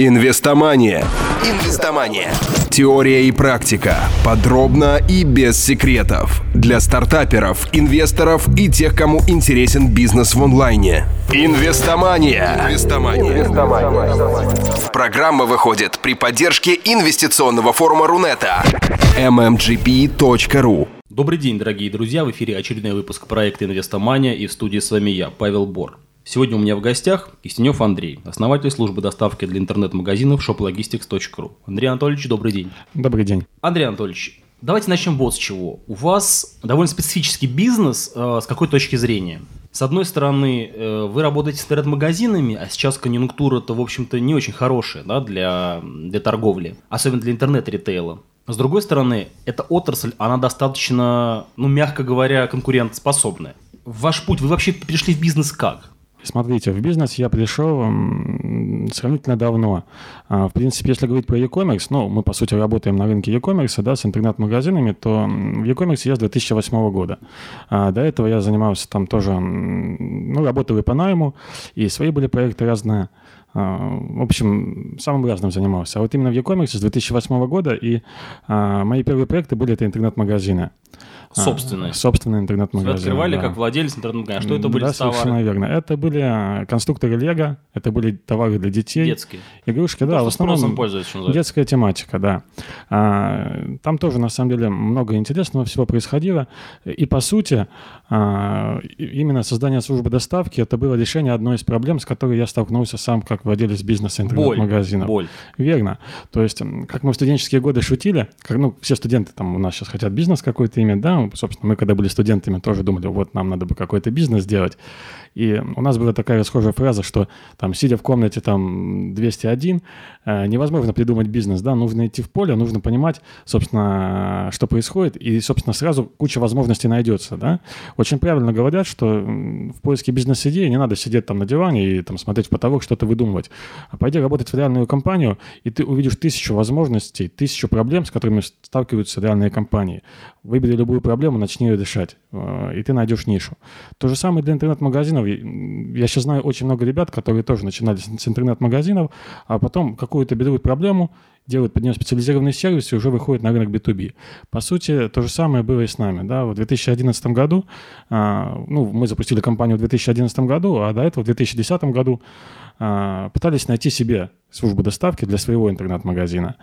Инвестомания. Инвестомания. Теория и практика. Подробно и без секретов. Для стартаперов, инвесторов и тех, кому интересен бизнес в онлайне. Инвестомания. Инвестомания. Инвестомания. Программа выходит при поддержке инвестиционного форума Рунета. mmgp.ru Добрый день, дорогие друзья! В эфире очередной выпуск проекта «Инвестомания» и в студии с вами я, Павел Бор. Сегодня у меня в гостях Кистенев Андрей, основатель службы доставки для интернет-магазинов shoplogistics.ru. Андрей Анатольевич, добрый день. Добрый день. Андрей Анатольевич, давайте начнем вот с чего. У вас довольно специфический бизнес, э, с какой точки зрения? С одной стороны, э, вы работаете с интернет-магазинами, а сейчас конъюнктура-то, в общем-то, не очень хорошая да, для, для торговли, особенно для интернет-ритейла. С другой стороны, эта отрасль, она достаточно, ну, мягко говоря, конкурентоспособная. Ваш путь, вы вообще пришли в бизнес как? Смотрите, в бизнес я пришел сравнительно давно. А, в принципе, если говорить про e-commerce, ну, мы, по сути, работаем на рынке e-commerce, да, с интернет-магазинами, то в e-commerce я с 2008 года. А до этого я занимался там тоже, ну, работал и по найму, и свои были проекты разные. А, в общем, самым разным занимался. А вот именно в e-commerce с 2008 года, и а, мои первые проекты были это интернет-магазины. А, собственные интернет-магазины. Вы открывали да. как владелец интернет-магазина. Что это были да, товары? совершенно верно. Это были а, конструкторы Лего, это были товары для детей. Детские. Игрушки, ну, да, в основном детская тематика, да. А, там тоже, на самом деле, много интересного всего происходило. И, по сути, а, именно создание службы доставки, это было решение одной из проблем, с которой я столкнулся сам как владелец бизнеса интернет-магазина. Боль, боль. Верно. То есть, как мы в студенческие годы шутили, как, ну, все студенты там у нас сейчас хотят бизнес какой-то иметь, да, собственно, мы когда были студентами, тоже думали, вот нам надо бы какой-то бизнес делать. И у нас была такая расхожая фраза, что там, сидя в комнате там 201, э, невозможно придумать бизнес, да, нужно идти в поле, нужно понимать, собственно, что происходит, и, собственно, сразу куча возможностей найдется, да. Очень правильно говорят, что в поиске бизнес-идеи не надо сидеть там на диване и там смотреть в потолок, что-то выдумывать, а пойди работать в реальную компанию, и ты увидишь тысячу возможностей, тысячу проблем, с которыми сталкиваются реальные компании. Выбери любую проблему, начни ее решать, э, и ты найдешь нишу. То же самое для интернет-магазинов. Я сейчас знаю очень много ребят, которые тоже начинали с интернет-магазинов, а потом какую-то берут проблему, делают под нее специализированный сервис и уже выходят на рынок B2B. По сути, то же самое было и с нами. Да? В 2011 году, а, ну, мы запустили компанию в 2011 году, а до этого в 2010 году а, пытались найти себе службу доставки для своего интернет-магазина.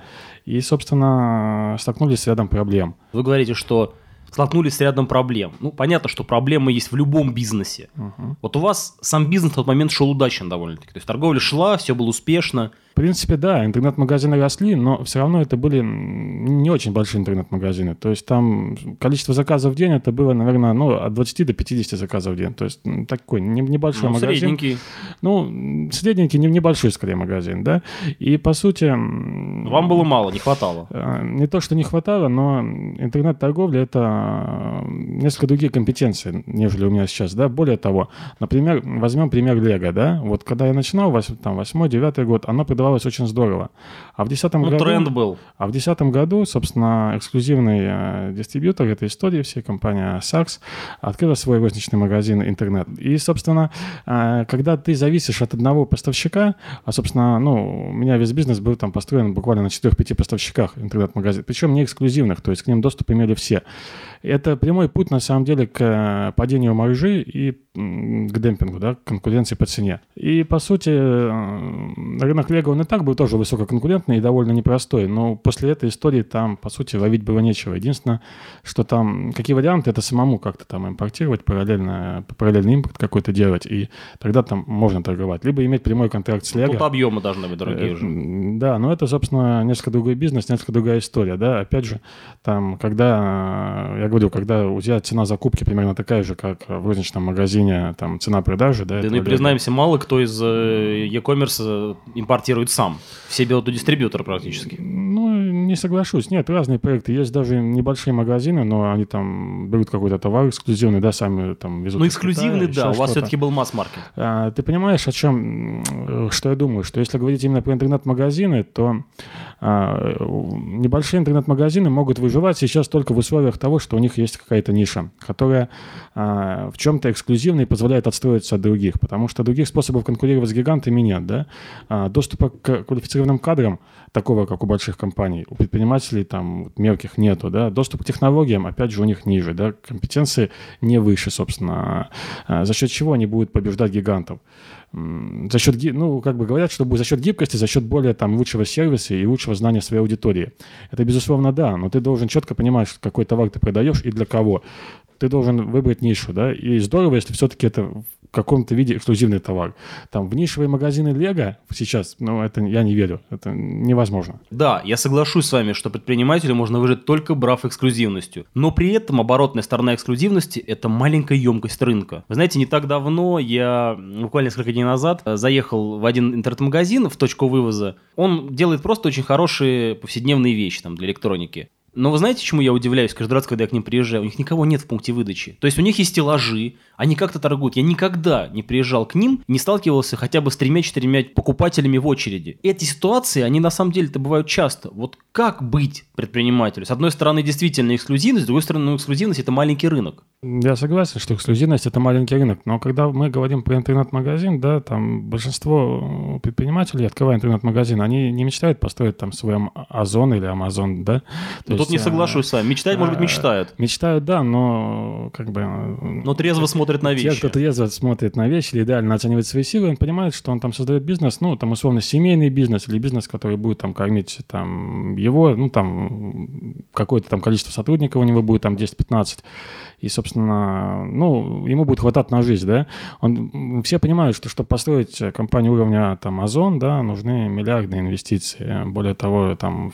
И, собственно, столкнулись с рядом проблем. Вы говорите, что столкнулись с рядом проблем. Ну, понятно, что проблемы есть в любом бизнесе. Угу. Вот у вас сам бизнес в тот момент шел удачно довольно-таки. То есть торговля шла, все было успешно. В принципе, да, интернет-магазины росли, но все равно это были не очень большие интернет-магазины. То есть там количество заказов в день это было, наверное, ну, от 20 до 50 заказов в день. То есть такой небольшой ну, магазин. Средненький. Ну, средненький, небольшой скорее магазин, да. И по сути... Вам было мало, не хватало. Э, не то, что не хватало, но интернет-торговля это несколько другие компетенции, нежели у меня сейчас, да. Более того, например, возьмем пример Лего, да. Вот когда я начинал, там, 8-9 год, оно продавалось продавалось очень здорово. А в 2010 ну, году... тренд был. А в 2010 году, собственно, эксклюзивный э, дистрибьютор этой истории, всей компания Saks, открыла свой розничный магазин интернет. И, собственно, э, когда ты зависишь от одного поставщика, а, собственно, ну, у меня весь бизнес был там построен буквально на 4-5 поставщиках интернет-магазин, причем не эксклюзивных, то есть к ним доступ имели все. Это прямой путь, на самом деле, к э, падению маржи и к демпингу, да, к конкуренции по цене. И, по сути, э, рынок Лего, он и так был тоже высококонкурентный и довольно непростой, но после этой истории там, по сути, ловить было нечего. Единственное, что там, какие варианты, это самому как-то там импортировать, параллельно, параллельный импорт какой-то делать, и тогда там можно торговать. Либо иметь прямой контракт с Лего. Тут объемы должны быть дорогие уже. Э, да, но это, собственно, несколько другой бизнес, несколько другая история, да. Опять же, там, когда, я говорю, когда у тебя цена закупки примерно такая же, как в розничном магазине, там, цена продажи, да. Да, ну и признаемся, мало кто из э, e-commerce импортирует сам. Все берут у дистрибьютора практически. Ну, не соглашусь. Нет, разные проекты. Есть даже небольшие магазины, но они там берут какой-то товар эксклюзивный, да, сами там везут. Ну, эксклюзивный, Китая, да, у вас все-таки был масс-маркет. А, ты понимаешь, о чем, что я думаю? Что если говорить именно про интернет-магазины, то а, небольшие интернет-магазины могут выживать сейчас только в условиях того, что у них есть какая-то ниша, которая а, в чем-то эксклюзивна и позволяет отстроиться от других, потому что других способов конкурировать с гигантами нет, да. А, доступа к квалифицированным кадрам, такого, как у больших компаний, у предпринимателей там мелких нету, да. Доступ к технологиям, опять же, у них ниже, да. Компетенции не выше, собственно. За счет чего они будут побеждать гигантов? за счет, ну, как бы говорят, что за счет гибкости, за счет более там лучшего сервиса и лучшего знания своей аудитории. Это, безусловно, да, но ты должен четко понимать, какой товар ты продаешь и для кого ты должен выбрать нишу, да, и здорово, если все-таки это в каком-то виде эксклюзивный товар. Там в нишевые магазины Лего сейчас, ну, это я не верю, это невозможно. Да, я соглашусь с вами, что предпринимателю можно выжить только брав эксклюзивностью, но при этом оборотная сторона эксклюзивности – это маленькая емкость рынка. Вы знаете, не так давно, я буквально несколько дней назад заехал в один интернет-магазин в точку вывоза, он делает просто очень хорошие повседневные вещи там для электроники. Но вы знаете, чему я удивляюсь каждый раз, когда я к ним приезжаю? У них никого нет в пункте выдачи. То есть у них есть стеллажи, они как-то торгуют. Я никогда не приезжал к ним, не сталкивался хотя бы с тремя-четырьмя покупателями в очереди. Эти ситуации, они на самом деле-то бывают часто. Вот как быть предпринимателю? С одной стороны, действительно эксклюзивность, с другой стороны, ну, эксклюзивность – это маленький рынок. Я согласен, что эксклюзивность – это маленький рынок. Но когда мы говорим про интернет-магазин, да, там большинство предпринимателей, открывая интернет-магазин, они не мечтают построить там свой Озон или Амазон, да? То тут не соглашусь с вами. Мечтать, может быть, мечтают. Мечтают, да, но как бы... Но трезво смотрят на вещи. Те, кто трезво смотрит на вещи или идеально оценивает свои силы, он понимает, что он там создает бизнес, ну, там, условно, семейный бизнес или бизнес, который будет там кормить там его, ну, там, какое-то там количество сотрудников у него будет, там, 10-15 и, собственно, ну, ему будет хватать на жизнь, да. Он, все понимают, что чтобы построить компанию уровня там Озон, да, нужны миллиардные инвестиции. Более того, там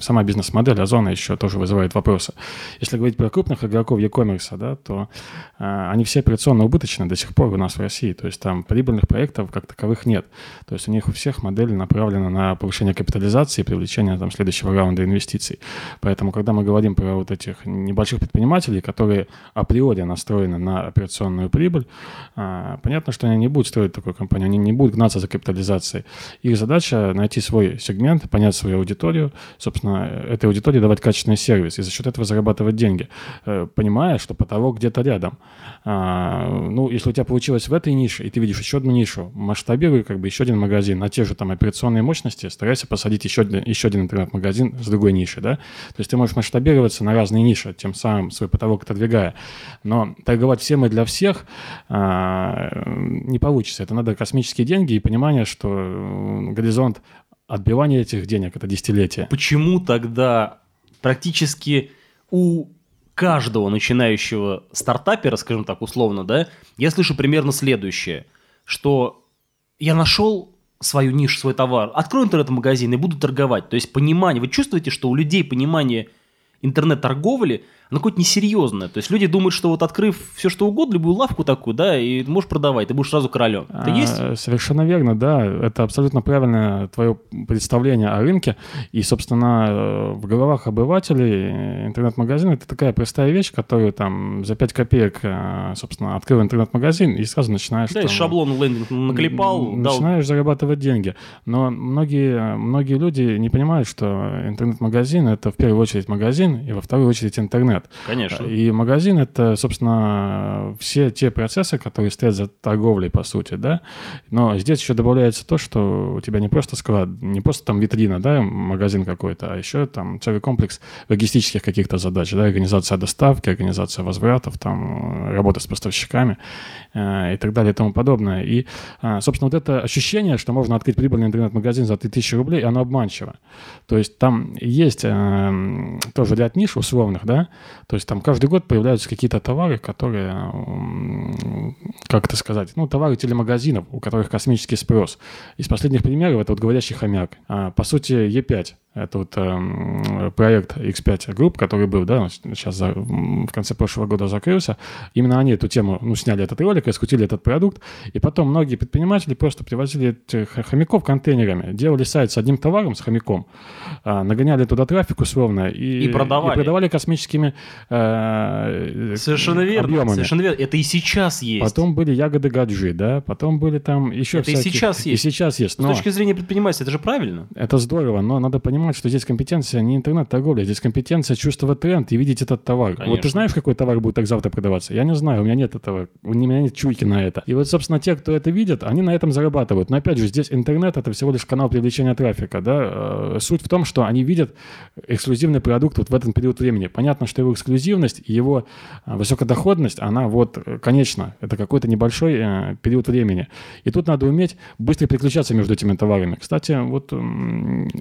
сама бизнес-модель Озона еще тоже вызывает вопросы. Если говорить про крупных игроков e-commerce, да, то э, они все операционно убыточны до сих пор у нас в России. То есть там прибыльных проектов как таковых нет. То есть у них у всех модель направлена на повышение капитализации и привлечение там следующего раунда инвестиций. Поэтому, когда мы говорим про вот этих небольших предпринимателей, которые априори настроены на операционную прибыль, а, понятно, что они не будут строить такую компанию, они не будут гнаться за капитализацией. Их задача найти свой сегмент, понять свою аудиторию, собственно, этой аудитории давать качественный сервис и за счет этого зарабатывать деньги, э, понимая, что потолок где-то рядом. Ну, если у тебя получилось в этой нише, и ты видишь еще одну нишу, масштабируй как бы еще один магазин на те же там операционные мощности, старайся посадить еще, еще один интернет-магазин с другой ниши, да. То есть ты можешь масштабироваться на разные ниши, тем самым свой потолок отодвигая. Но торговать всем и для всех а, не получится. Это надо космические деньги и понимание, что горизонт отбивания этих денег – это десятилетие. Почему тогда практически у каждого начинающего стартапера, скажем так, условно, да, я слышу примерно следующее, что я нашел свою нишу, свой товар, открою интернет-магазин и буду торговать. То есть понимание, вы чувствуете, что у людей понимание интернет-торговли – оно какое-то несерьезное. То есть люди думают, что вот открыв все что угодно, любую лавку такую, да, и можешь продавать, ты будешь сразу королем. Это а, есть? Совершенно верно, да. Это абсолютно правильное твое представление о рынке. И, собственно, э, в головах обывателей интернет-магазин – это такая простая вещь, которую там за 5 копеек, э, собственно, открыл интернет-магазин и сразу начинаешь... Да, там, шаблон лендинг наклепал, Начинаешь дал... зарабатывать деньги. Но многие, многие люди не понимают, что интернет-магазин – это в первую очередь магазин, и во вторую очередь интернет интернет. Конечно. И магазин — это, собственно, все те процессы, которые стоят за торговлей, по сути, да. Но здесь еще добавляется то, что у тебя не просто склад, не просто там витрина, да, магазин какой-то, а еще там целый комплекс логистических каких-то задач, да, организация доставки, организация возвратов, там, работа с поставщиками э, и так далее и тому подобное. И, э, собственно, вот это ощущение, что можно открыть прибыльный интернет-магазин за 3000 рублей, оно обманчиво. То есть там есть э, тоже ряд ниш условных, да, то есть там каждый год появляются какие-то товары, которые, как это сказать, ну, товары телемагазинов, у которых космический спрос. Из последних примеров это вот говорящий хомяк. А, по сути, Е5 Это вот э, проект X5 Group, который был, да, сейчас за, в конце прошлого года закрылся. Именно они эту тему, ну, сняли этот ролик, раскрутили этот продукт. И потом многие предприниматели просто привозили хомяков контейнерами, делали сайт с одним товаром, с хомяком, э, нагоняли туда трафик условно и, и продавали. И продавали космическими э, Совершенно верно. Объемами. Совершенно верно. Это и сейчас есть. Потом были ягоды гаджи, да, потом были там еще Это всякие... и сейчас есть. И сейчас есть. Но... С точки зрения предпринимательства, это же правильно. Это здорово, но надо понимать, понимать, что здесь компетенция не интернет-торговля, здесь компетенция чувствовать тренд и видеть этот товар. Конечно. Вот ты знаешь, какой товар будет так завтра продаваться? Я не знаю, у меня нет этого, у меня нет чуйки на это. И вот, собственно, те, кто это видит, они на этом зарабатывают. Но опять же, здесь интернет — это всего лишь канал привлечения трафика, да. Э, суть в том, что они видят эксклюзивный продукт вот в этот период времени. Понятно, что его эксклюзивность, его э, высокодоходность, она вот, э, конечно, это какой-то небольшой период времени. И тут надо уметь быстро переключаться между этими товарами. Кстати, вот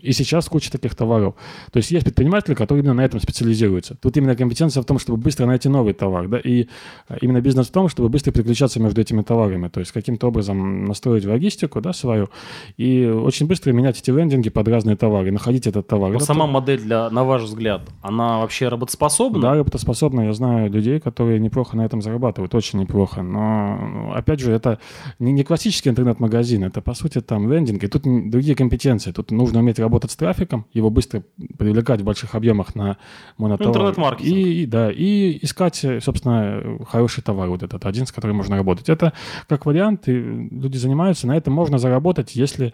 и сейчас куча таких товаров. То есть есть предприниматели, которые именно на этом специализируются. Тут именно компетенция в том, чтобы быстро найти новый товар, да, и а, именно бизнес в том, чтобы быстро переключаться между этими товарами, то есть каким-то образом настроить логистику, да, свою, и очень быстро менять эти лендинги под разные товары, находить этот товар. Но сама модель, для, на ваш взгляд, она вообще работоспособна? Да, работоспособна. Я знаю людей, которые неплохо на этом зарабатывают, очень неплохо. Но, опять же, это не, не классический интернет-магазин, это, по сути, там лендинг, и тут другие компетенции. Тут нужно уметь работать с трафиком, его быстро привлекать в больших объемах на монотовар. Интернет-маркетинг. И, и, да, и искать, собственно, хороший товар, вот этот один, с которым можно работать. Это как вариант, и люди занимаются, на этом можно заработать, если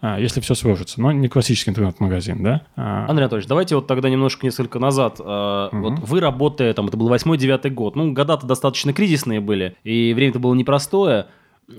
а, если все сложится, но не классический интернет-магазин, да? А. Андрей Анатольевич, давайте вот тогда немножко несколько назад. Угу. Вот вы работая, там, это был 8-9 год, ну, года-то достаточно кризисные были, и время-то было непростое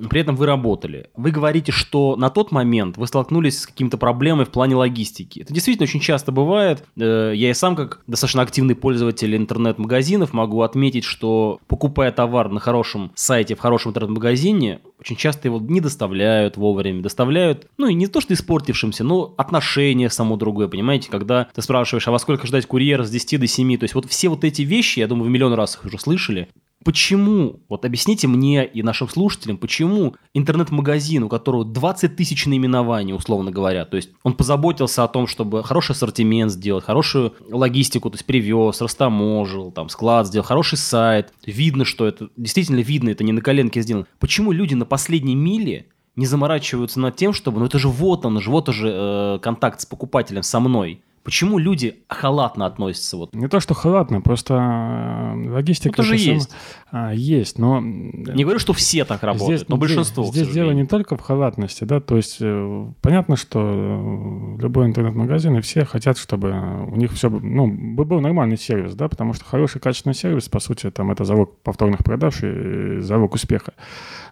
при этом вы работали. Вы говорите, что на тот момент вы столкнулись с какими-то проблемой в плане логистики. Это действительно очень часто бывает. Э, я и сам, как достаточно активный пользователь интернет-магазинов, могу отметить, что покупая товар на хорошем сайте, в хорошем интернет-магазине, очень часто его не доставляют вовремя, доставляют, ну и не то, что испортившимся, но отношения само другое, понимаете, когда ты спрашиваешь, а во сколько ждать курьера с 10 до 7, то есть вот все вот эти вещи, я думаю, вы миллион раз их уже слышали, Почему, вот объясните мне и нашим слушателям, почему интернет-магазин, у которого 20 тысяч наименований, условно говоря, то есть он позаботился о том, чтобы хороший ассортимент сделать, хорошую логистику, то есть привез, растаможил, там, склад сделал, хороший сайт, видно, что это, действительно видно, это не на коленке сделано. Почему люди на последней миле не заморачиваются над тем, чтобы, ну это же вот он, вот уже э, контакт с покупателем со мной. Почему люди халатно относятся? Вот? Не то, что халатно, просто э, логистика... Это же есть. А, есть, но... Не говорю, что все так работают, здесь, но большинство, Здесь, здесь дело не только в халатности, да, то есть э, понятно, что э, любой интернет-магазин и все хотят, чтобы у них все, ну, был нормальный сервис, да, потому что хороший качественный сервис, по сути, там, это залог повторных продаж и залог успеха.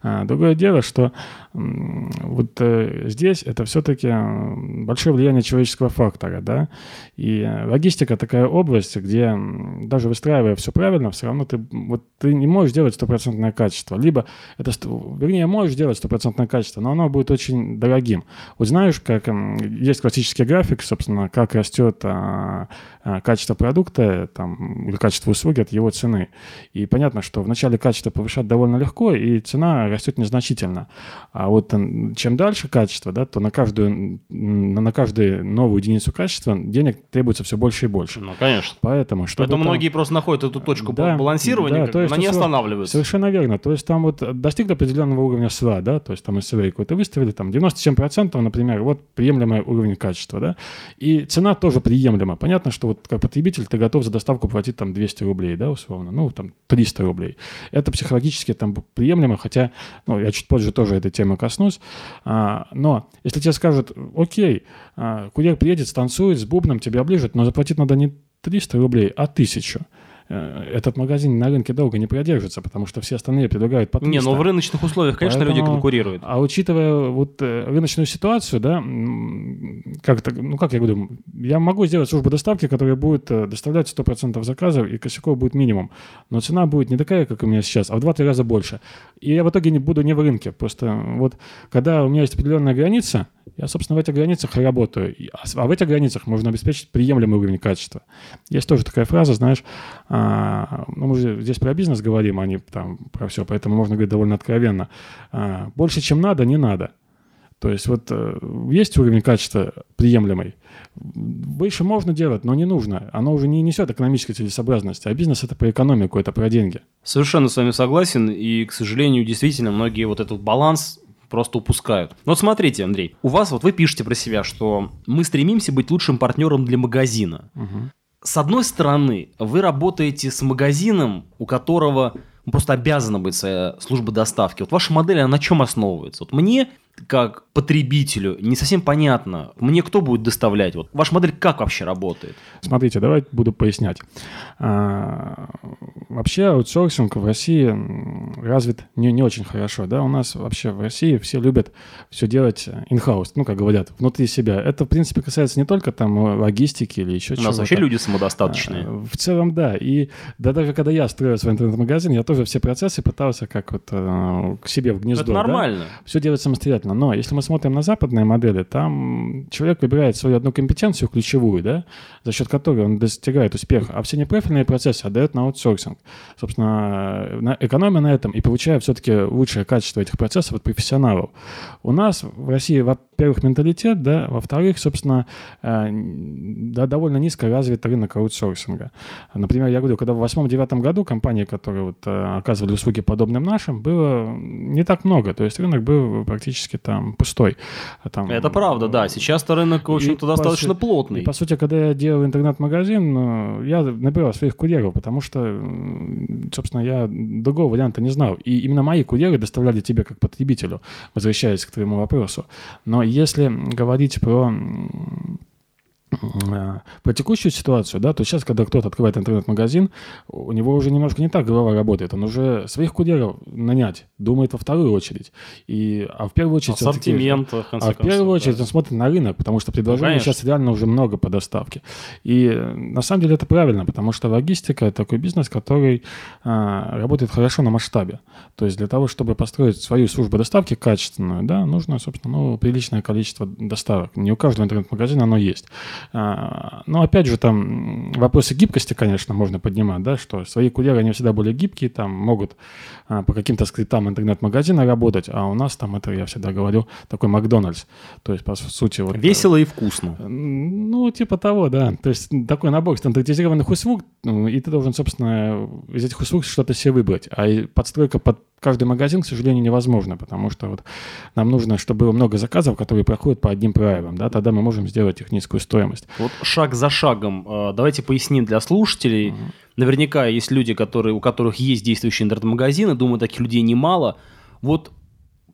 А, другое дело, что вот здесь это все-таки большое влияние человеческого фактора, да, и логистика такая область, где даже выстраивая все правильно, все равно ты, вот, ты не можешь делать стопроцентное качество. Либо это, вернее, можешь делать стопроцентное качество, но оно будет очень дорогим. Вот знаешь, как есть классический график, собственно, как растет а, а, качество продукта там, или качество услуги от его цены. И понятно, что вначале качество повышать довольно легко, и цена растет незначительно. А вот чем дальше качество, да, то на каждую, на каждую новую единицу качества денег требуется все больше и больше. Ну, конечно. Поэтому, чтобы Поэтому там... многие просто находят эту точку да, балансирования, да, то есть они останавливаются. Совершенно верно. То есть там вот достиг определенного уровня СВА, да, то есть там SLA какой-то выставили, там 97%, например, вот приемлемый уровень качества, да, и цена тоже приемлема. Понятно, что вот как потребитель ты готов за доставку платить там 200 рублей, да, условно, ну, там 300 рублей. Это психологически там приемлемо, хотя, ну, я чуть позже тоже этой темы коснусь, а, но если тебе скажут, окей, а, курьер приедет, станцует, с бубном тебя оближет, но заплатить надо не 300 рублей, а 1000. Э, этот магазин на рынке долго не продержится, потому что все остальные предлагают по 300. Не, но ну, в рыночных условиях, конечно, Поэтому, люди конкурируют. А учитывая вот э, рыночную ситуацию, да, как то ну как я говорю, я могу сделать службу доставки, которая будет э, доставлять 100% заказов, и косяков будет минимум. Но цена будет не такая, как у меня сейчас, а в 2-3 раза больше. И я в итоге не буду не в рынке. Просто вот когда у меня есть определенная граница, я, собственно, в этих границах и работаю. А, а в этих границах можно обеспечить приемлемый уровень качества. Есть тоже такая фраза, знаешь, а, ну, мы же здесь про бизнес говорим, а не там про все, поэтому можно говорить довольно откровенно. А, больше, чем надо, не надо. То есть вот э, есть уровень качества приемлемый, больше можно делать, но не нужно. Оно уже не несет экономической целесообразности, а бизнес это про экономику, это про деньги. Совершенно с вами согласен, и, к сожалению, действительно, многие вот этот баланс просто упускают. Но вот смотрите, Андрей, у вас вот вы пишете про себя, что мы стремимся быть лучшим партнером для магазина. Угу. С одной стороны, вы работаете с магазином, у которого просто обязана быть своя служба доставки. Вот ваша модель, она на чем основывается? Вот мне как потребителю не совсем понятно, мне кто будет доставлять? Вот ваша модель как вообще работает? Смотрите, давайте буду пояснять. Вообще аутсорсинг в России развит не, не очень хорошо. Да? У нас вообще в России все любят все делать in-house, ну, как говорят, внутри себя. Это, в принципе, касается не только там логистики или еще чего-то. У нас вообще люди самодостаточные. А, в целом, да. И да, даже когда я строил свой интернет-магазин, я тоже все процессы пытался как вот э, к себе в гнездо. Это нормально. Да? Все делать самостоятельно. Но если мы смотрим на западные модели, там человек выбирает свою одну компетенцию ключевую, да, за счет которой он достигает успеха, а все непрофильные процессы отдает на аутсорсинг. Собственно, экономия на этом и получая все-таки лучшее качество этих процессов от профессионалов. У нас в России, во-первых, менталитет, да, во-вторых, собственно, э, да, довольно низко развит рынок аутсорсинга. Например, я говорю, когда в восьмом-девятом году компании, которые вот э, оказывали услуги подобным нашим, было не так много. То есть рынок был практически там пустой. Там, Это правда, да. Сейчас-то рынок, в общем-то, достаточно по плотный. И, по сути, когда я делал интернет-магазин, э, я набирал своих курьеров, потому что, собственно, я другого варианта не знал. И именно мои курьеры доставляли тебе как потребителю, возвращаясь к твоему вопросу. Но если говорить про про текущую ситуацию, да, то сейчас, когда кто-то открывает интернет-магазин, у него уже немножко не так голова работает. Он уже своих курьеров нанять думает во вторую очередь. И, а в первую очередь... Ассортимент, в А в первую очередь да. он смотрит на рынок, потому что предложений ну, сейчас реально уже много по доставке. И на самом деле это правильно, потому что логистика – это такой бизнес, который а, работает хорошо на масштабе. То есть для того, чтобы построить свою службу доставки качественную, да, нужно, собственно, ну, приличное количество доставок. Не у каждого интернет-магазина оно есть. А, но опять же, там вопросы гибкости, конечно, можно поднимать, да, что свои курьеры, они всегда более гибкие, там могут а, по каким-то скриптам интернет-магазина работать, а у нас там, это я всегда говорю, такой Макдональдс. То есть, по сути... Вот, Весело и вкусно. Ну, типа того, да. То есть такой набор стандартизированных услуг, ну, и ты должен, собственно, из этих услуг что-то себе выбрать. А подстройка под каждый магазин, к сожалению, невозможно, потому что вот нам нужно, чтобы было много заказов, которые проходят по одним правилам, да, тогда мы можем сделать их низкую стоимость. Вот шаг за шагом, э, давайте поясним для слушателей. Угу. Наверняка есть люди, которые, у которых есть действующие интернет-магазины, думаю, таких людей немало. Вот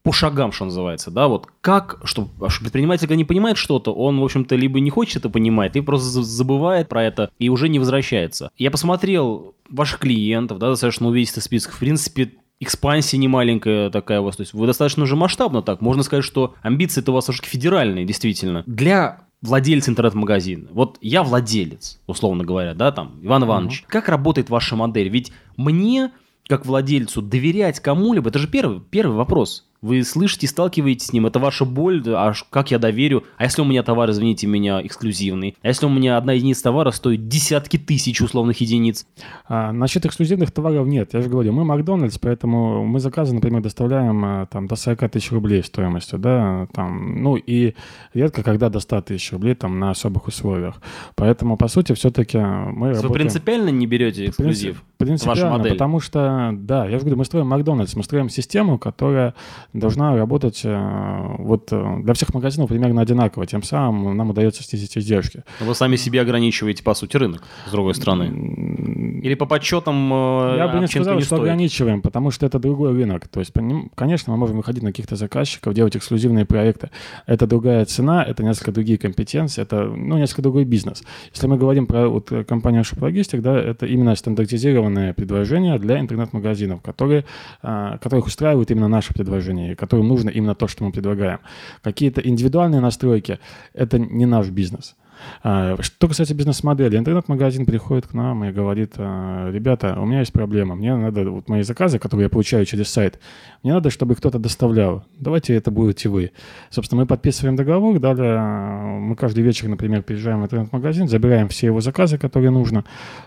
по шагам, что называется, да, вот как, что предприниматель, когда не понимает что-то, он, в общем-то, либо не хочет это понимать, либо просто забывает про это и уже не возвращается. Я посмотрел ваших клиентов, да, достаточно увидите список, в принципе, экспансия не маленькая такая у вас, то есть вы достаточно уже масштабно так, можно сказать, что амбиции-то у вас уже федеральные, действительно. Для владельца интернет-магазина. Вот я владелец, условно говоря, да, там, Иван Иванович. Угу. Как работает ваша модель? Ведь мне, как владельцу, доверять кому-либо, это же первый, первый вопрос. Вы слышите, сталкиваетесь с ним, это ваша боль, а как я доверю? А если у меня товар, извините меня, эксклюзивный? А если у меня одна единица товара стоит десятки тысяч условных единиц? А, насчет эксклюзивных товаров нет, я же говорю, мы Макдональдс, поэтому мы заказы, например, доставляем а, там до 40 тысяч рублей стоимостью, да, там, ну и редко когда до 100 тысяч рублей там на особых условиях. Поэтому, по сути, все-таки мы Вы работаем... принципиально не берете эксклюзив? Принципиально, вашу модель? потому что, да, я же говорю, мы строим Макдональдс, мы строим систему, которая должна работать э, вот э, для всех магазинов примерно одинаково. Тем самым нам удается снизить издержки. Вы сами себе ограничиваете, по сути, рынок, с другой стороны. Или по подсчетам э, Я бы не сказал, не что стоит. ограничиваем, потому что это другой рынок. То есть, конечно, мы можем выходить на каких-то заказчиков, делать эксклюзивные проекты. Это другая цена, это несколько другие компетенции, это ну, несколько другой бизнес. Если мы говорим про вот, компанию Logistic, да, это именно стандартизированное предложение для интернет-магазинов, которые, которых устраивают именно наши предложения, которые нужно именно то, что мы предлагаем. Какие-то индивидуальные настройки – это не наш бизнес – что касается бизнес-модели, интернет-магазин приходит к нам и говорит, а, ребята, у меня есть проблема, мне надо, вот мои заказы, которые я получаю через сайт, мне надо, чтобы кто-то доставлял. Давайте это будете вы. Собственно, мы подписываем договор, далее а, мы каждый вечер, например, приезжаем в интернет-магазин, забираем все его заказы, которые нужно,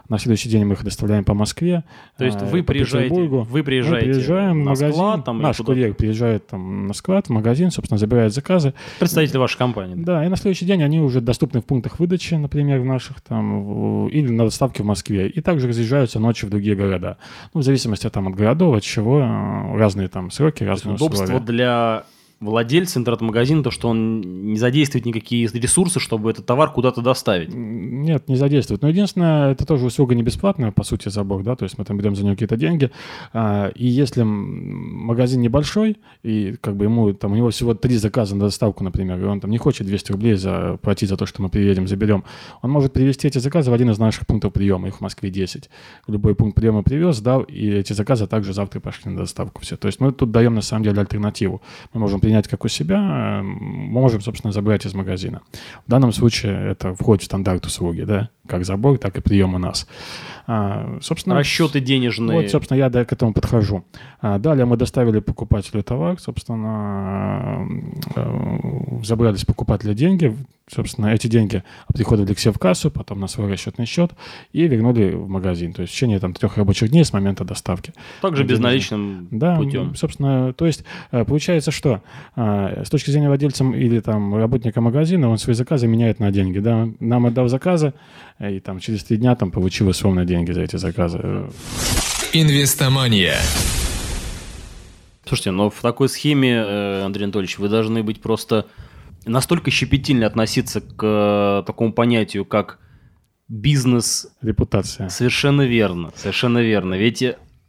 на следующий день мы их доставляем по Москве. То есть вы приезжаете, вы приезжаете мы приезжаем на в магазин, склад, там, наш курьер приезжает там, на склад, в магазин, собственно, забирает заказы. Представители вашей компании. Да, и на следующий день они уже доступны в пунктах выдачи, например, в наших там, или на доставке в Москве, и также разъезжаются ночью в другие города. Ну, в зависимости там, от городов, от чего, э, разные там сроки, разные Удобство условия. для владельца интернет-магазина, то, что он не задействует никакие ресурсы, чтобы этот товар куда-то доставить. Нет, не задействует. Но единственное, это тоже услуга не бесплатная, по сути, забор, да, то есть мы там берем за него какие-то деньги. А, и если магазин небольшой, и как бы ему, там, у него всего три заказа на доставку, например, и он там не хочет 200 рублей за, платить за то, что мы приедем, заберем, он может привезти эти заказы в один из наших пунктов приема, их в Москве 10. В любой пункт приема привез, дал, и эти заказы также завтра пошли на доставку. Все. То есть мы тут даем, на самом деле, альтернативу. Мы можем принять как у себя, мы можем, собственно, забрать из магазина. В данном случае это входит в стандарт услуги, да, как забор, так и прием у нас. А, собственно, Расчеты денежные. Вот, собственно, я да, к этому подхожу. А, далее мы доставили покупателю товар, собственно, э, забрали с покупателя деньги, собственно, эти деньги приходили к себе в кассу, потом на свой расчетный счет и вернули в магазин. То есть в течение там, трех рабочих дней с момента доставки. Также безналичным да, путем. собственно, то есть э, получается, что а, с точки зрения владельца или там работника магазина, он свои заказы меняет на деньги. Да? Нам отдал заказы, и там через три дня там получил условно деньги за эти заказы. Инвестомания. Слушайте, но в такой схеме, э, Андрей Анатольевич, вы должны быть просто настолько щепетильно относиться к э, такому понятию, как бизнес. Репутация. Совершенно верно, совершенно верно. Ведь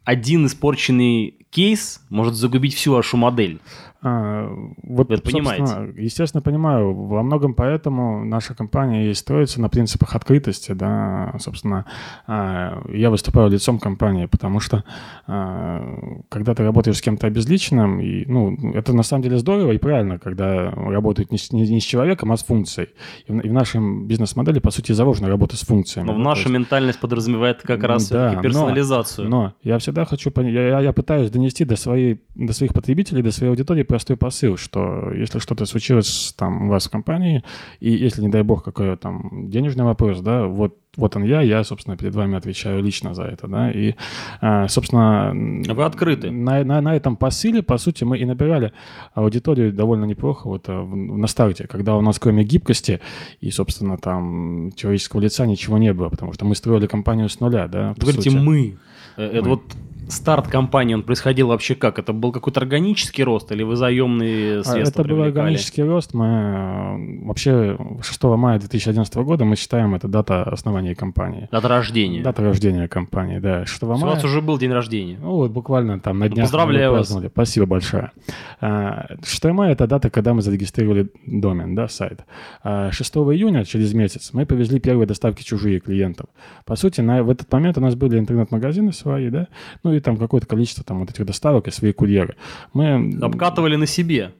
один испорченный кейс может загубить всю вашу модель. А, вот, Вы понимаете? Естественно, понимаю. Во многом поэтому наша компания и строится на принципах открытости. Да? Собственно, а, я выступаю лицом компании, потому что а, когда ты работаешь с кем-то обезличенным, и, ну, это на самом деле здорово и правильно, когда работают не с, не, не с человеком, а с функцией. И в, и в нашем бизнес-модели, по сути, заложена работа с функциями. Но да? в наша есть... ментальность подразумевает как раз да, персонализацию. Но, но я всегда хочу, я, я пытаюсь донести до, своей, до своих потребителей, до своей аудитории простой посыл, что если что-то случилось там у вас в компании, и если, не дай бог, какой там денежный вопрос, да, вот вот он я, я, собственно, перед вами отвечаю лично за это, да, и, а, собственно... Вы открыты. На, на, на этом посыле, по сути, мы и набирали аудиторию довольно неплохо вот а, на старте, когда у нас кроме гибкости и, собственно, там человеческого лица ничего не было, потому что мы строили компанию с нуля, да, Вы говорите сути. «мы». Э, это Мы. вот старт компании, он происходил вообще как? Это был какой-то органический рост или вы заемные А, средства Это был привлекали? органический рост. Мы э, вообще 6 мая 2011 года мы считаем это дата основания компании. Дата рождения. Дата рождения компании, да. 6 То есть У мая. вас уже был день рождения. Ну, вот буквально там на днях поздравляю вас. Спасибо большое. А, 6 мая – это дата, когда мы зарегистрировали домен, да, сайт. А 6 июня, через месяц, мы повезли первые доставки чужие клиентов. По сути, на, в этот момент у нас были интернет-магазины свои, да, ну и там какое-то количество там вот этих доставок и свои курьеры. Мы Обкатывали на себе.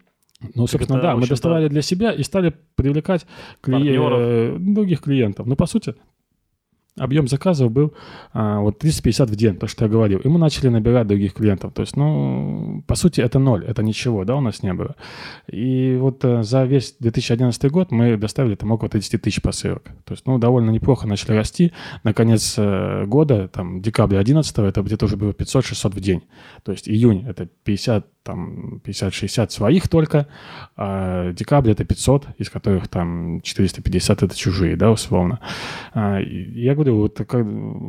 ну, собственно, это, да, мы доставали для себя и стали привлекать клие- Партнеров. э, других клиентов. Ну, по сути, объем заказов был а, вот 350 в день, то, что я говорил. И мы начали набирать других клиентов. То есть, ну, по сути, это ноль, это ничего, да, у нас не было. И вот э, за весь 2011 год мы доставили там около 30 тысяч посылок. То есть, ну, довольно неплохо начали расти. На конец э, года, там, декабря 11 это где-то уже было 500-600 в день. То есть, июнь это 50, там, 50-60 своих только, а декабрь это 500, из которых там 450 это чужие, да, условно. А, Я говорю, вот как,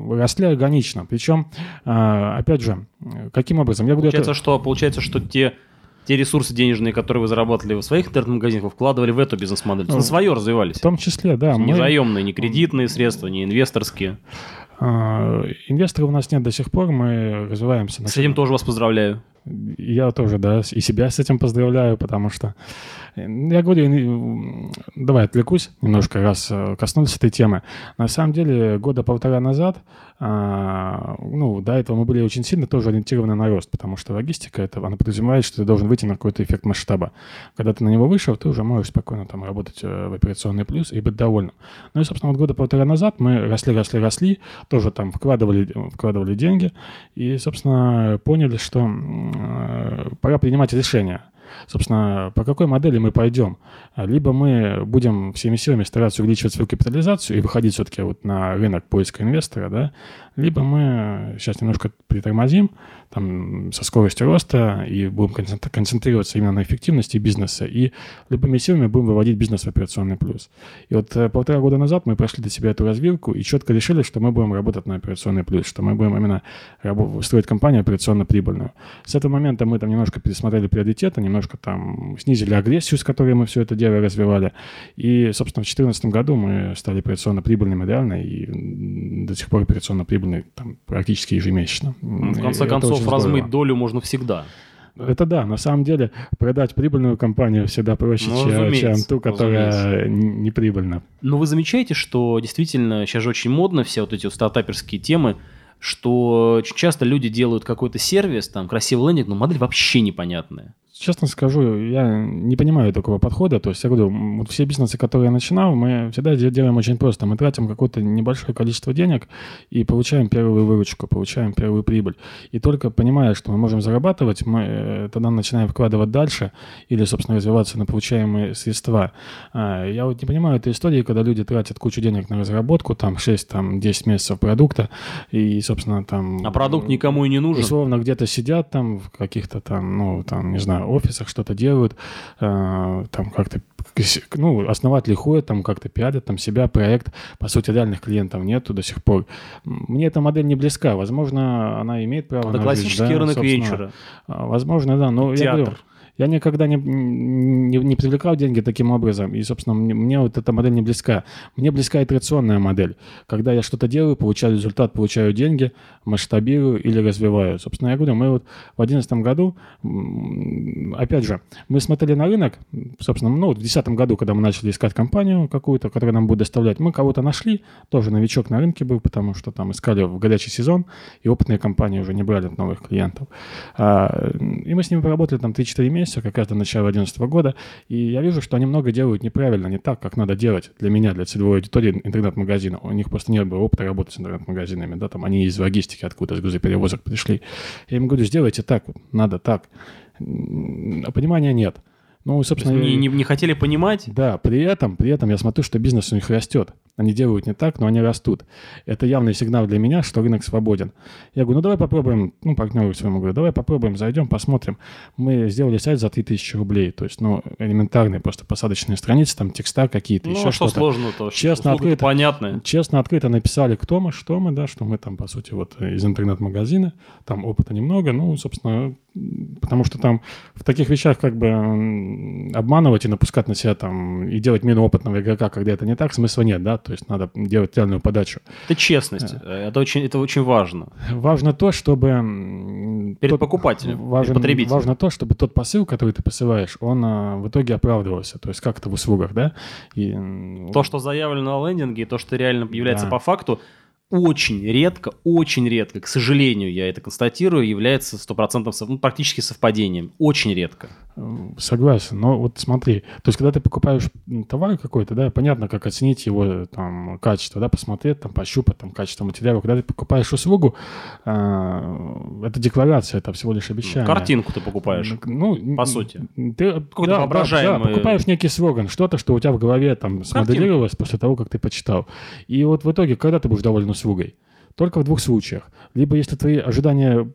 росли органично. Причем, а, опять же, каким образом? Я Получается, это- что, получается, что те, те ресурсы денежные, которые вы зарабатывали в своих интернет-магазинах, вы вкладывали в эту бизнес-модель. Ну, на свое развивались. в том числе, да. не мы- заемные, не кредитные средства, не инвесторские. а, инвесторов у нас нет до сих пор, мы развиваемся. С этим тоже вас поздравляю. Я тоже, да, и себя с этим поздравляю, потому что я говорю, давай отвлекусь немножко, раз э, коснулись этой темы. На самом деле, года полтора назад, а, ну, до этого мы были очень сильно тоже ориентированы на рост, потому что логистика, это, она подразумевает, что ты должен выйти на какой-то эффект масштаба. Когда ты на него вышел, ты уже можешь спокойно там работать э, в операционный плюс и быть довольным. Ну и, собственно, вот года полтора назад мы росли, росли, росли, тоже там вкладывали, вкладывали деньги и, собственно, поняли, что пора принимать решения – Собственно, по какой модели мы пойдем? Либо мы будем всеми силами стараться увеличивать свою капитализацию и выходить все-таки вот на рынок поиска инвестора, да, либо мы сейчас немножко притормозим там, со скоростью роста и будем концентрироваться именно на эффективности бизнеса, и любыми силами будем выводить бизнес в операционный плюс. И вот э, полтора года назад мы прошли для себя эту развилку и четко решили, что мы будем работать на операционный плюс, что мы будем именно строить компанию операционно прибыльную. С этого момента мы там немножко пересмотрели приоритеты, немножко там снизили агрессию, с которой мы все это дело развивали. И, собственно, в 2014 году мы стали операционно прибыльными реально, и до сих пор операционно прибыльный там, практически ежемесячно. Ну, в конце и концов, размыть здорово. долю можно всегда. Это да, на самом деле продать прибыльную компанию всегда проще, ну, чем, чем ту, которая неприбыльна. Но вы замечаете, что действительно сейчас же очень модно все вот эти вот стартаперские темы, что очень часто люди делают какой-то сервис, там красивый лендинг, но модель вообще непонятная. Честно скажу, я не понимаю такого подхода. То есть, я говорю, вот все бизнесы, которые я начинал, мы всегда делаем очень просто. Мы тратим какое-то небольшое количество денег и получаем первую выручку, получаем первую прибыль. И только понимая, что мы можем зарабатывать, мы э, тогда начинаем вкладывать дальше или, собственно, развиваться на получаемые средства. А, я вот не понимаю этой истории, когда люди тратят кучу денег на разработку, там 6-10 там, месяцев продукта, и, собственно, там... А продукт никому и не нужен. Условно, где-то сидят там в каких-то там, ну, там, не знаю, офисах что-то делают, э, там как-то, ну, основатели ходят, там как-то пиарят там себя, проект, по сути, реальных клиентов нету до сих пор. Мне эта модель не близка, возможно, она имеет право Это на классический жизнь, да, рынок вечера. Возможно, да, но Театр. я говорю, я никогда не, не, не привлекал деньги таким образом, и, собственно, мне, мне вот эта модель не близка. Мне близка итерационная модель, когда я что-то делаю, получаю результат, получаю деньги, масштабирую или развиваю. Собственно, я говорю, мы вот в 2011 году, опять же, мы смотрели на рынок, собственно, ну, в 2010 году, когда мы начали искать компанию какую-то, которая нам будет доставлять, мы кого-то нашли, тоже новичок на рынке был, потому что там искали в горячий сезон, и опытные компании уже не брали новых клиентов. А, и мы с ними поработали там 3-4 месяца, месяца, как раз до начала 2011 года, и я вижу, что они много делают неправильно, не так, как надо делать для меня, для целевой аудитории интернет-магазина. У них просто не было опыта работы с интернет-магазинами, да, там они из логистики откуда, из грузоперевозок пришли. Я им говорю, сделайте так, надо так. А понимания нет. Ну, собственно, не, не, не хотели понимать. Да, при этом, при этом я смотрю, что бизнес у них растет. Они делают не так, но они растут. Это явный сигнал для меня, что рынок свободен. Я говорю, ну давай попробуем, ну, партнеру своему говорю, давай попробуем, зайдем, посмотрим. Мы сделали сайт за 3000 рублей, то есть, ну, элементарные просто посадочные страницы, там текста какие-то, ну, еще что что-то. сложно-то? Честно, открыто, понятно. Честно, открыто написали, кто мы, что мы, да, что мы там, по сути, вот из интернет-магазина, там опыта немного, ну, собственно, потому что там в таких вещах как бы обманывать и напускать на себя там и делать мину опытного игрока, когда это не так, смысла нет, да, то есть надо делать реальную подачу. Это честность, это очень, это очень важно. Важно то, чтобы... Перед тот, покупателем, важен, потребителем. Важно то, чтобы тот посыл, который ты посылаешь, он а, в итоге оправдывался, то есть как это в услугах, да? И, то, что заявлено на лендинге, то, что реально является да. по факту, очень редко, очень редко, к сожалению, я это констатирую, является стопроцентным, ну, практически совпадением. Очень редко. Согласен, но вот смотри, то есть когда ты покупаешь товар какой-то, да, понятно, как оценить его там качество, да, посмотреть, там, пощупать там качество материала. Когда ты покупаешь услугу, э, это декларация, это всего лишь обещание. Картинку ты покупаешь, ну, по сути. Ты да, воображаемый... да, покупаешь некий слоган, что-то, что у тебя в голове там смоделировалось после того, как ты почитал. И вот в итоге, когда ты будешь доволен すごく Только в двух случаях. Либо если твои ожидания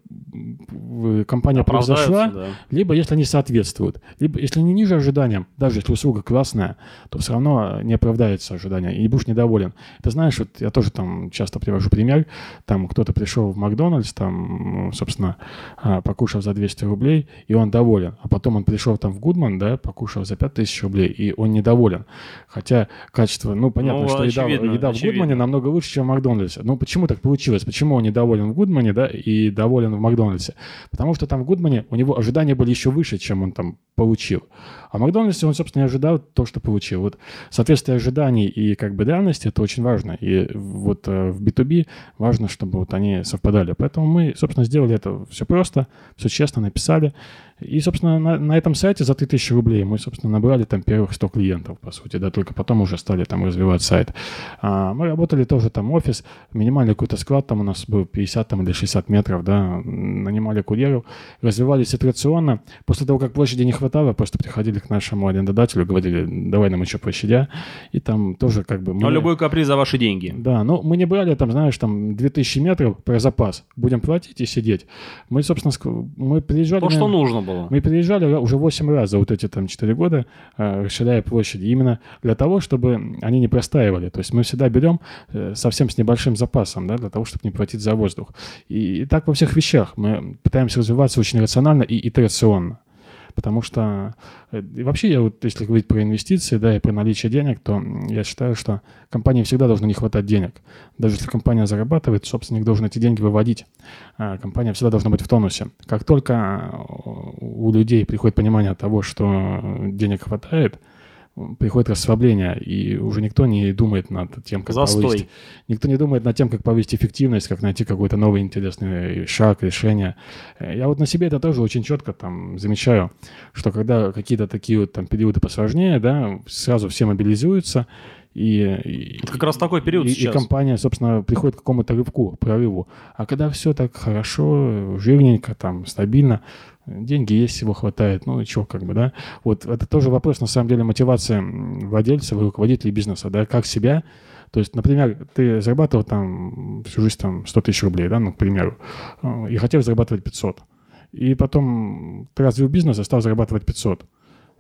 компания превзошла, да. либо если они соответствуют. Либо если не ниже ожидания, даже если услуга классная, то все равно не оправдается ожидания, и будешь недоволен. Ты знаешь, вот я тоже там часто привожу пример, там кто-то пришел в Макдональдс, там, собственно, а, покушав за 200 рублей, и он доволен. А потом он пришел там в Гудман, да, покушав за 5000 рублей, и он недоволен. Хотя качество, ну, понятно, ну, что очевидно, еда, еда в Гудмане намного лучше, чем в Макдональдсе. Ну, почему так получилось? Получилось. Почему он недоволен в Гудмане, да, и доволен в Макдональдсе? Потому что там в Гудмане у него ожидания были еще выше, чем он там получил. А в Макдональдсе он, собственно, не ожидал то, что получил. Вот соответствие ожиданий и как бы реальности – это очень важно. И вот э, в B2B важно, чтобы вот они совпадали. Поэтому мы, собственно, сделали это все просто, все честно написали. И, собственно, на, на этом сайте за 3000 рублей мы, собственно, набрали там первых 100 клиентов, по сути, да, только потом уже стали там развивать сайт. А, мы работали тоже там офис, минимальный какой-то склад там у нас был 50 там, или 60 метров, да, нанимали курьеров, развивались итерационно. После того, как площади не хватало, просто приходили к нашему арендодателю, говорили, давай нам еще площадя, и там тоже как бы... Мы... Но любой каприз за ваши деньги. Да, ну мы не брали там, знаешь, там 2000 метров про запас, будем платить и сидеть. Мы, собственно, мы приезжали... То, что нужно было было. Мы переезжали уже 8 раз за вот эти там 4 года, э, расширяя площади, именно для того, чтобы они не простаивали. То есть мы всегда берем э, совсем с небольшим запасом, да, для того, чтобы не платить за воздух. И, и так во всех вещах. Мы пытаемся развиваться очень рационально и итерационно. Потому что э, и вообще, я вот, если говорить про инвестиции, да, и про наличие денег, то я считаю, что компании всегда должно не хватать денег. Даже если компания зарабатывает, собственник должен эти деньги выводить. А компания всегда должна быть в тонусе. Как только э, у людей приходит понимание того, что денег хватает – приходит расслабление, и уже никто не думает над тем, как Застой. повысить. Никто не думает над тем, как повысить эффективность, как найти какой-то новый интересный шаг, решение. Я вот на себе это тоже очень четко там замечаю, что когда какие-то такие вот там периоды посложнее, да, сразу все мобилизуются, и, это как раз такой период и, сейчас. И компания, собственно, приходит к какому-то рывку, прорыву. А когда все так хорошо, жирненько, там, стабильно, деньги есть, всего хватает, ну и чего, как бы, да. Вот это тоже вопрос, на самом деле, мотивации владельцев и руководителей бизнеса, да, как себя то есть, например, ты зарабатывал там всю жизнь там 100 тысяч рублей, да, ну, к примеру, э, и хотел зарабатывать 500. И потом ты развил бизнес и стал зарабатывать 500.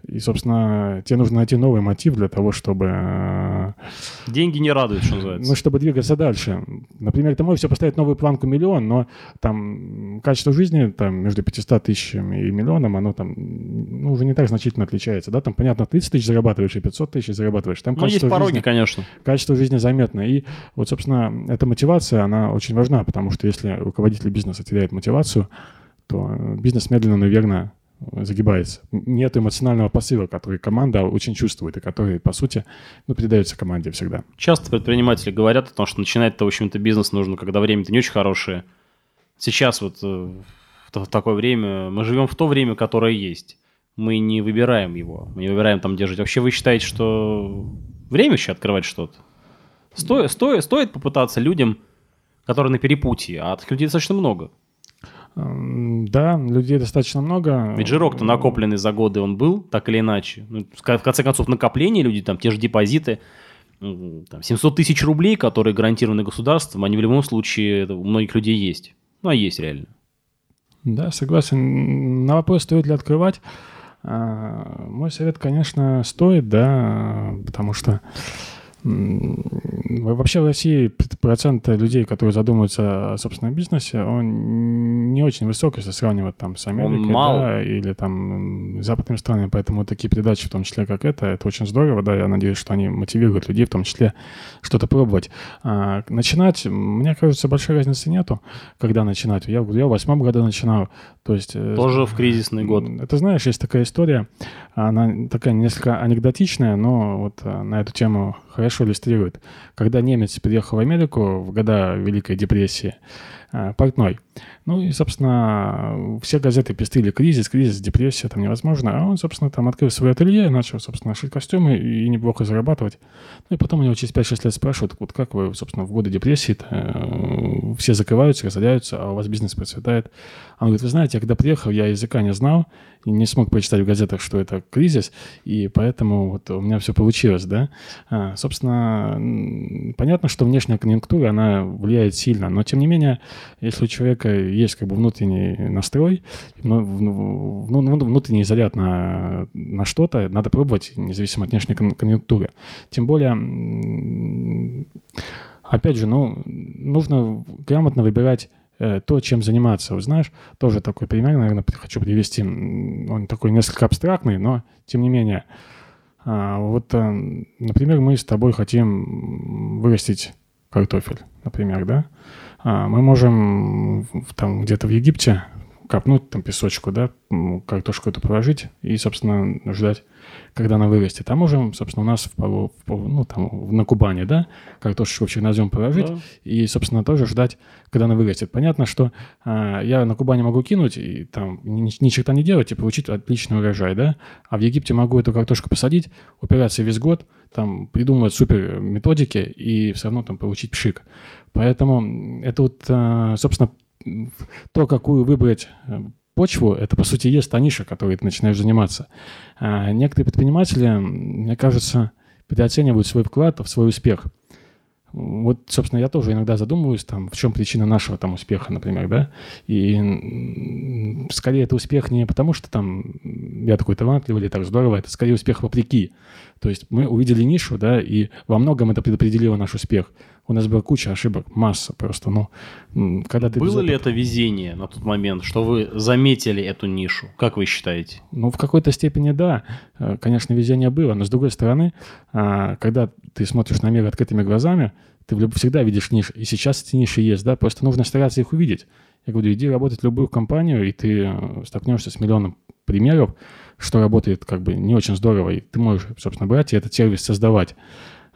И, собственно, тебе нужно найти новый мотив для того, чтобы... Э, Деньги не радуют, что называется. Ну, чтобы двигаться дальше. Например, ты можешь себе поставить новую планку миллион, но там качество жизни там между 500 тысячами и миллионом, оно там ну, уже не так значительно отличается. Да, там, понятно, 30 тысяч зарабатываешь и 500 тысяч зарабатываешь. Там ну, есть пороги, жизни, конечно. Качество жизни заметно. И вот, собственно, эта мотивация, она очень важна, потому что если руководитель бизнеса теряет мотивацию, то бизнес медленно, но верно загибается. Нет эмоционального посыла, который команда очень чувствует и который, по сути, ну, передается команде всегда. Часто предприниматели говорят о том, что начинать-то, в общем-то, бизнес нужно, когда время-то не очень хорошее. Сейчас вот э, в такое время, мы живем в то время, которое есть. Мы не выбираем его, мы не выбираем там, где жить. Вообще вы считаете, что время еще открывать что-то? Стоит, стоит, стоит попытаться людям, которые на перепутье, а таких людей достаточно много – да, людей достаточно много. Ведь жирок-то накопленный за годы он был, так или иначе. Ну, в конце концов, накопление люди, там те же депозиты, там, 700 тысяч рублей, которые гарантированы государством, они в любом случае у многих людей есть. Ну, а есть реально. Да, согласен. На вопрос, стоит ли открывать, а, мой совет, конечно, стоит, да, потому что Вообще в России процент людей, которые задумываются о собственном бизнесе, он не очень высок, если сравнивать там с Америкой да, или там западными странами. Поэтому такие передачи, в том числе как это, это очень здорово. Да, я надеюсь, что они мотивируют людей, в том числе что-то пробовать. А, начинать, мне кажется, большой разницы нету, когда начинать. Я, я в восьмом году начинал. То есть, э, Тоже в кризисный год. Это знаешь, есть такая история, она такая несколько анекдотичная, но вот э, на эту тему хорошо иллюстрирует. Когда немец приехал в Америку в года Великой депрессии, э, портной, ну и, собственно, все газеты пестрили кризис, кризис, депрессия, там невозможно. А он, собственно, там открыл свое ателье, начал, собственно, шить костюмы и неплохо зарабатывать. Ну и потом у него через 5-6 лет спрашивают, вот как вы, собственно, в годы депрессии э, все закрываются, разоряются, а у вас бизнес процветает. Он говорит, вы знаете, я когда приехал, я языка не знал, и не смог прочитать в газетах, что это кризис, и поэтому вот у меня все получилось, да. А, собственно, понятно, что внешняя конъюнктура, она влияет сильно, но тем не менее, если у человека есть как бы внутренний настрой, ну, ну, ну, внутренний заряд на, на что-то, надо пробовать, независимо от внешней конъюнктуры. Тем более, опять же, ну, нужно грамотно выбирать э, то, чем заниматься. Вот знаешь, тоже такой пример, наверное, хочу привести. Он такой несколько абстрактный, но тем не менее. А, вот, э, например, мы с тобой хотим вырастить картофель, например, да, мы можем там где-то в Египте копнуть там песочку, да, картошку эту положить и, собственно, ждать, когда она вырастет. А можем, собственно, у нас в, в, ну, там, на Кубани, да, картошечку в чернозем положить да. и, собственно, тоже ждать, когда она вырастет. Понятно, что а, я на Кубани могу кинуть и там ни, ни черта не делать и получить отличный урожай, да, а в Египте могу эту картошку посадить, упираться весь год, там придумывать супер методики и все равно там получить пшик. Поэтому это вот, а, собственно, то, какую выбрать э, почву, это, по сути, есть та ниша, которой ты начинаешь заниматься. А некоторые предприниматели, мне кажется, переоценивают свой вклад в свой успех. Вот, собственно, я тоже иногда задумываюсь, там, в чем причина нашего там успеха, например, да, и скорее это успех не потому, что там я такой талантливый или так здорово, это скорее успех вопреки. То есть мы увидели нишу, да, и во многом это предопределило наш успех у нас была куча ошибок, масса просто. Ну, когда ты Было ли это везение на тот момент, что вы заметили эту нишу? Как вы считаете? Ну, в какой-то степени да. Э, конечно, везение было, но с другой стороны, а, когда ты смотришь на мир открытыми глазами, ты всегда видишь ниши. И сейчас эти ниши есть, да, просто нужно стараться их увидеть. Я говорю, иди работать в любую компанию, и ты э, столкнешься с миллионом примеров, что работает как бы не очень здорово, и ты можешь, собственно, брать и этот сервис создавать.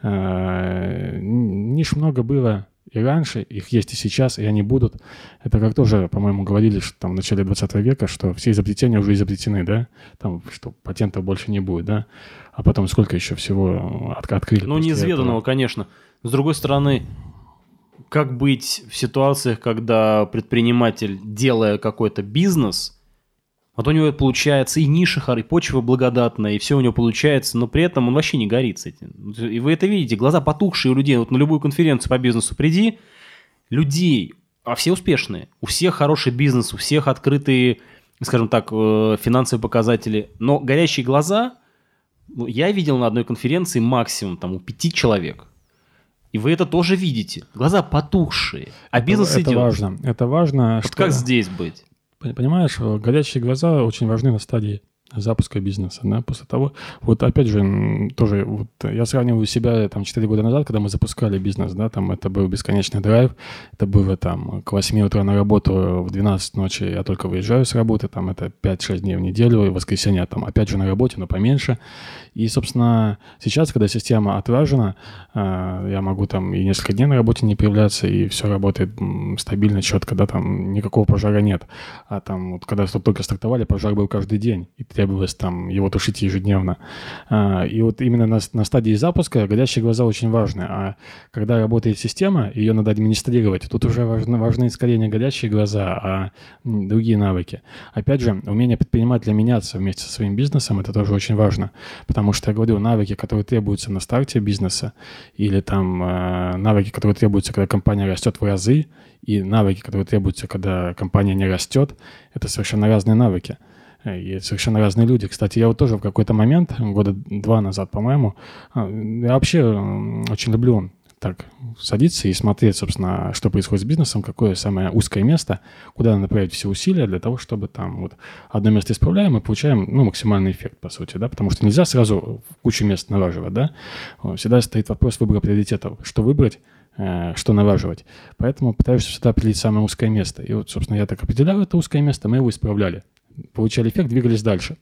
Э, ниш много было и раньше, их есть и сейчас, и они будут. Это как тоже, по-моему, говорили что, там, в начале 20 века, что все изобретения уже изобретены, да, там, что патентов больше не будет, да, а потом сколько еще всего от открыли. Ну, неизведанного, этого. конечно. С другой стороны, как быть в ситуациях, когда предприниматель, делая какой-то бизнес, вот у него получается и ниша, и почва благодатная, и все у него получается, но при этом он вообще не горит с этим. И вы это видите, глаза потухшие у людей. Вот на любую конференцию по бизнесу приди, людей, а все успешные, у всех хороший бизнес, у всех открытые, скажем так, э, финансовые показатели, но горящие глаза, ну, я видел на одной конференции максимум там у пяти человек. И вы это тоже видите. Глаза потухшие. А бизнес это, идет. Это важно. Это важно. Вот что... как здесь быть? Понимаешь, горячие глаза очень важны на стадии запуска бизнеса, да, после того, вот опять же, тоже, вот я сравниваю себя там 4 года назад, когда мы запускали бизнес, да, там это был бесконечный драйв, это было там к 8 утра на работу, в 12 ночи я только выезжаю с работы, там это 5-6 дней в неделю, и воскресенье там опять же на работе, но поменьше, и, собственно, сейчас, когда система отлажена, а, я могу там и несколько дней на работе не появляться, и все работает стабильно, четко, да, там никакого пожара нет, а там вот когда только стартовали, пожар был каждый день, и требовалось там его тушить ежедневно. А, и вот именно на, на стадии запуска горящие глаза очень важны. А когда работает система, ее надо администрировать, тут уже важны, важны скорее не горящие глаза, а другие навыки. Опять же, умение предпринимателя меняться вместе со своим бизнесом, это тоже очень важно. Потому что, я говорю, навыки, которые требуются на старте бизнеса, или там э, навыки, которые требуются, когда компания растет в разы, и навыки, которые требуются, когда компания не растет, это совершенно разные навыки. И совершенно разные люди. Кстати, я вот тоже в какой-то момент, года два назад, по-моему, а, я вообще очень люблю так садиться и смотреть, собственно, что происходит с бизнесом, какое самое узкое место, куда надо направить все усилия для того, чтобы там вот одно место исправляем и получаем, ну, максимальный эффект, по сути, да, потому что нельзя сразу кучу мест налаживать, да. Всегда стоит вопрос выбора приоритетов, что выбрать, э, что налаживать. Поэтому пытаешься всегда определить самое узкое место. И вот, собственно, я так определял это узкое место, мы его исправляли получали эффект, двигались дальше.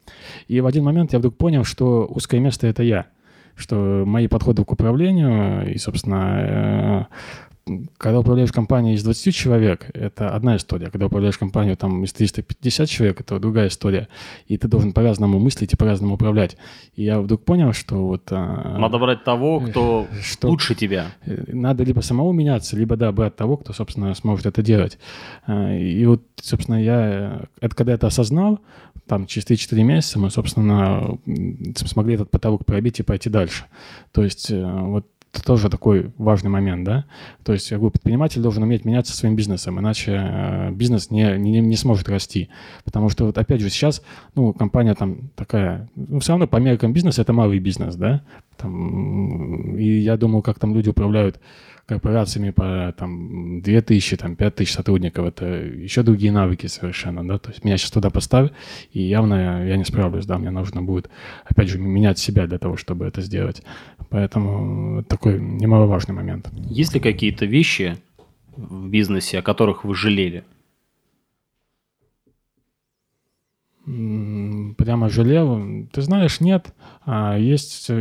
И в один момент я вдруг понял, что узкое место — это я, что мои подходы к управлению и, собственно, э, когда управляешь компанией из 20 человек, это одна история. Когда управляешь компанию там, из 350 человек, это другая история. И ты должен по-разному мыслить и по-разному управлять. И я вдруг понял, что вот... А, надо брать того, кто что лучше тебя. Надо либо самому меняться, либо, да, брать того, кто, собственно, сможет это делать. А, и вот, собственно, я... Это когда это осознал, там, через 3-4 месяца мы, собственно, смогли этот потолок пробить и пойти дальше. То есть э, вот это тоже такой важный момент, да. То есть, я говорю, предприниматель должен уметь меняться своим бизнесом, иначе э, бизнес не, не, не сможет расти. Потому что, вот опять же, сейчас, ну, компания там такая, ну, все равно по меркам бизнеса это малый бизнес, да. Там, и я думал, как там люди управляют корпорациями по там 2000, там 5000 сотрудников, это еще другие навыки совершенно, да, то есть меня сейчас туда поставь, и явно я не справлюсь, да, мне нужно будет, опять же, менять себя для того, чтобы это сделать. Поэтому такой немаловажный момент. Есть ли какие-то вещи в бизнесе, о которых вы жалели? Прямо жалел. Ты знаешь, нет. А есть... Э,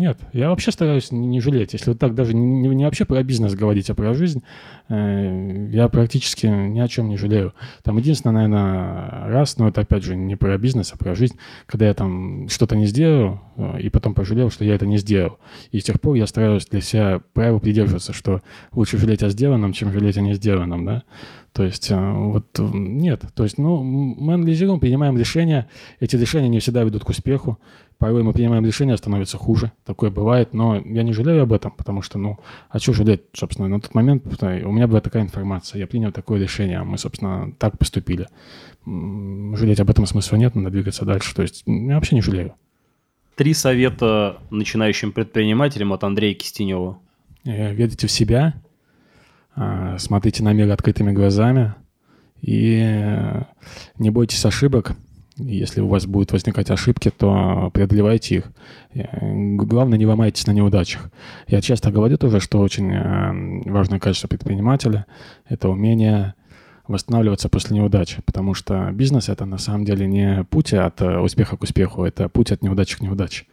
нет, я вообще стараюсь не жалеть. Если вот так даже не, не вообще про бизнес говорить, а про жизнь, э, я практически ни о чем не жалею. Там единственное, наверное, раз, но это опять же не про бизнес, а про жизнь, когда я там что-то не сделал, э, и потом пожалел, что я это не сделал. И с тех пор я стараюсь для себя правил придерживаться, что лучше жалеть о сделанном, чем жалеть о не сделанном, да. То есть вот нет. То есть, ну, мы анализируем, принимаем решения. Эти решения не всегда ведут к успеху. Порой мы принимаем решения, становится хуже. Такое бывает, но я не жалею об этом, потому что, ну, а что жалеть, собственно, на тот момент у меня была такая информация, я принял такое решение, а мы, собственно, так поступили. Жалеть об этом смысла нет, надо двигаться дальше. То есть я вообще не жалею. Три совета начинающим предпринимателям от Андрея Кистенева. Э, верите в себя, смотрите на мир открытыми глазами и э, не бойтесь ошибок, если у вас будут возникать ошибки, то преодолевайте их. Э, главное, не ломайтесь на неудачах. Я часто говорю тоже, что очень э, важное качество предпринимателя – это умение восстанавливаться после неудачи, потому что бизнес – это на самом деле не путь от успеха к успеху, это путь от неудачи к неудаче.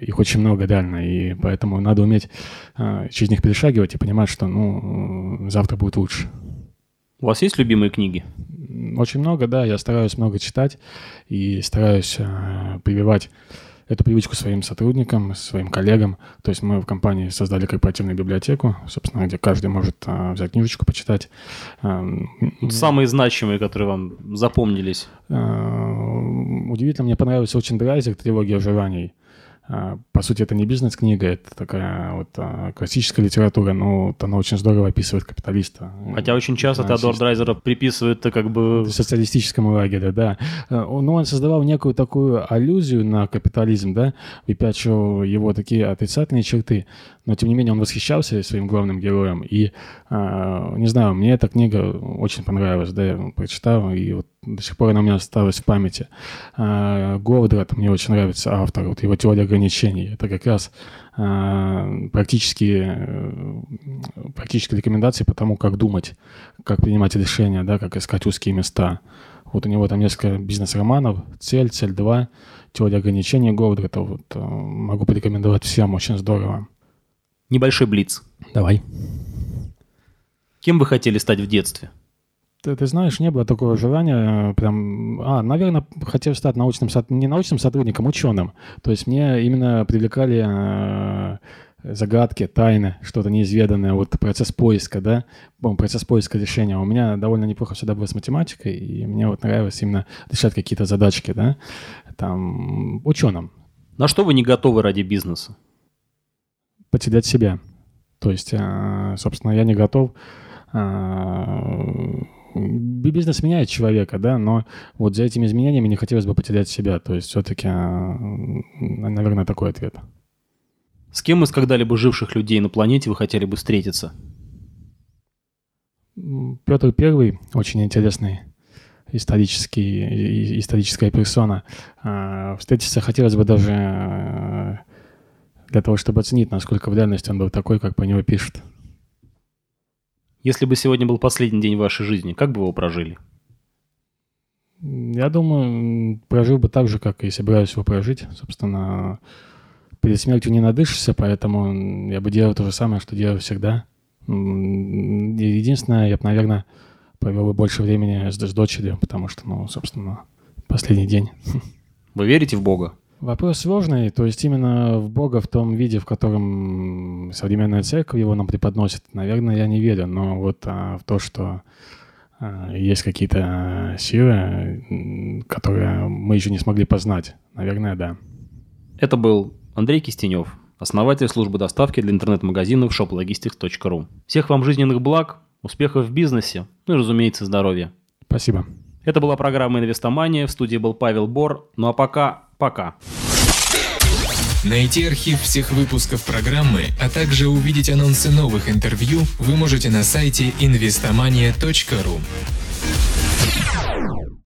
Их очень много реально, и поэтому надо уметь через них перешагивать и понимать, что ну, завтра будет лучше. У вас есть любимые книги? Очень много, да. Я стараюсь много читать и стараюсь э, прививать эту привычку своим сотрудникам, своим коллегам. То есть мы в компании создали корпоративную библиотеку, собственно, где каждый может э, взять книжечку, почитать. Э, Самые значимые, которые вам запомнились? Э, удивительно, мне понравился очень Драйзер «Трилогия желаний». А, по сути, это не бизнес-книга, это такая вот а, классическая литература, но вот она очень здорово описывает капиталиста. Хотя очень часто Теодор Драйзера приписывают как бы... Социалистическому лагерю, да. А, но он создавал некую такую аллюзию на капитализм, да, выпячивал его такие отрицательные черты, но тем не менее он восхищался своим главным героем. И, не знаю, мне эта книга очень понравилась, да, я прочитал, и вот до сих пор она у меня осталась в памяти. Говдрат мне очень нравится автор, вот его теория ограничений. Это как раз э, практические, э, практические рекомендации по тому, как думать, как принимать решения, да, как искать узкие места. Вот у него там несколько бизнес-романов, «Цель», «Цель 2», «Теория ограничений» Говарда. Это вот э, могу порекомендовать всем, очень здорово. Небольшой блиц. Давай. Кем вы хотели стать в детстве? Ты, ты знаешь, не было такого желания э, прям... А, наверное, хотел стать научным, не научным сотрудником, ученым. То есть мне именно привлекали э, загадки, тайны, что-то неизведанное, вот процесс поиска, да, процесс поиска решения. У меня довольно неплохо всегда было с математикой, и мне вот нравилось именно решать какие-то задачки, да, там, ученым. На что вы не готовы ради бизнеса? Потерять себя. То есть, э, собственно, я не готов бизнес меняет человека, да, но вот за этими изменениями не хотелось бы потерять себя. То есть все-таки, а, наверное, такой ответ. С кем из когда-либо живших людей на планете вы хотели бы встретиться? Петр Первый, очень интересный исторический, историческая персона. Встретиться хотелось бы даже для того, чтобы оценить, насколько в реальности он был такой, как по него пишут. Если бы сегодня был последний день вашей жизни, как бы вы его прожили? Я думаю, прожил бы так же, как и собираюсь его прожить. Собственно, перед смертью не надышишься, поэтому я бы делал то же самое, что делаю всегда. Единственное, я бы, наверное, провел бы больше времени с, с дочерью, потому что, ну, собственно, последний день. Вы верите в Бога? Вопрос сложный, то есть именно в Бога в том виде, в котором современная церковь его нам преподносит, наверное, я не верю, но вот а, в то, что а, есть какие-то силы, которые мы еще не смогли познать, наверное, да. Это был Андрей Кистенев, основатель службы доставки для интернет-магазинов shoplogistics.ru. Всех вам жизненных благ, успехов в бизнесе, ну и, разумеется, здоровья. Спасибо. Это была программа «Инвестомания». В студии был Павел Бор. Ну а пока Пока. Найти архив всех выпусков программы, а также увидеть анонсы новых интервью вы можете на сайте investomania.ru.